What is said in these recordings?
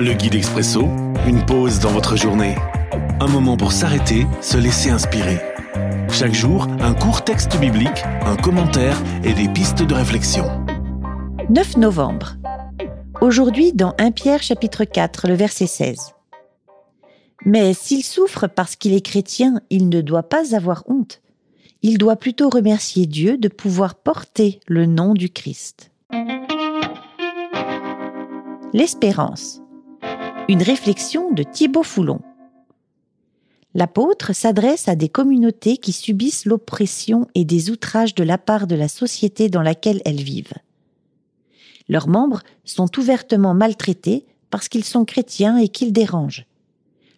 Le guide expresso, une pause dans votre journée. Un moment pour s'arrêter, se laisser inspirer. Chaque jour, un court texte biblique, un commentaire et des pistes de réflexion. 9 novembre. Aujourd'hui dans 1 Pierre chapitre 4, le verset 16. Mais s'il souffre parce qu'il est chrétien, il ne doit pas avoir honte. Il doit plutôt remercier Dieu de pouvoir porter le nom du Christ. L'espérance. Une réflexion de Thibaut Foulon. L'apôtre s'adresse à des communautés qui subissent l'oppression et des outrages de la part de la société dans laquelle elles vivent. Leurs membres sont ouvertement maltraités parce qu'ils sont chrétiens et qu'ils dérangent.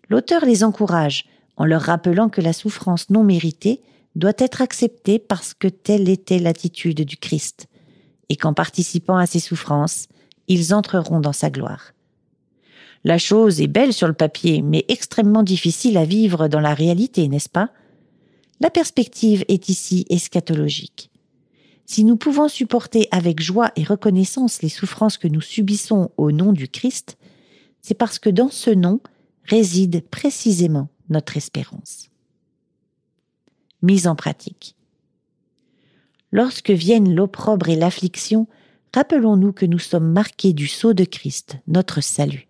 L'auteur les encourage en leur rappelant que la souffrance non méritée doit être acceptée parce que telle était l'attitude du Christ, et qu'en participant à ses souffrances, ils entreront dans sa gloire. La chose est belle sur le papier, mais extrêmement difficile à vivre dans la réalité, n'est-ce pas? La perspective est ici eschatologique. Si nous pouvons supporter avec joie et reconnaissance les souffrances que nous subissons au nom du Christ, c'est parce que dans ce nom réside précisément notre espérance. Mise en pratique. Lorsque viennent l'opprobre et l'affliction, rappelons-nous que nous sommes marqués du sceau de Christ, notre salut.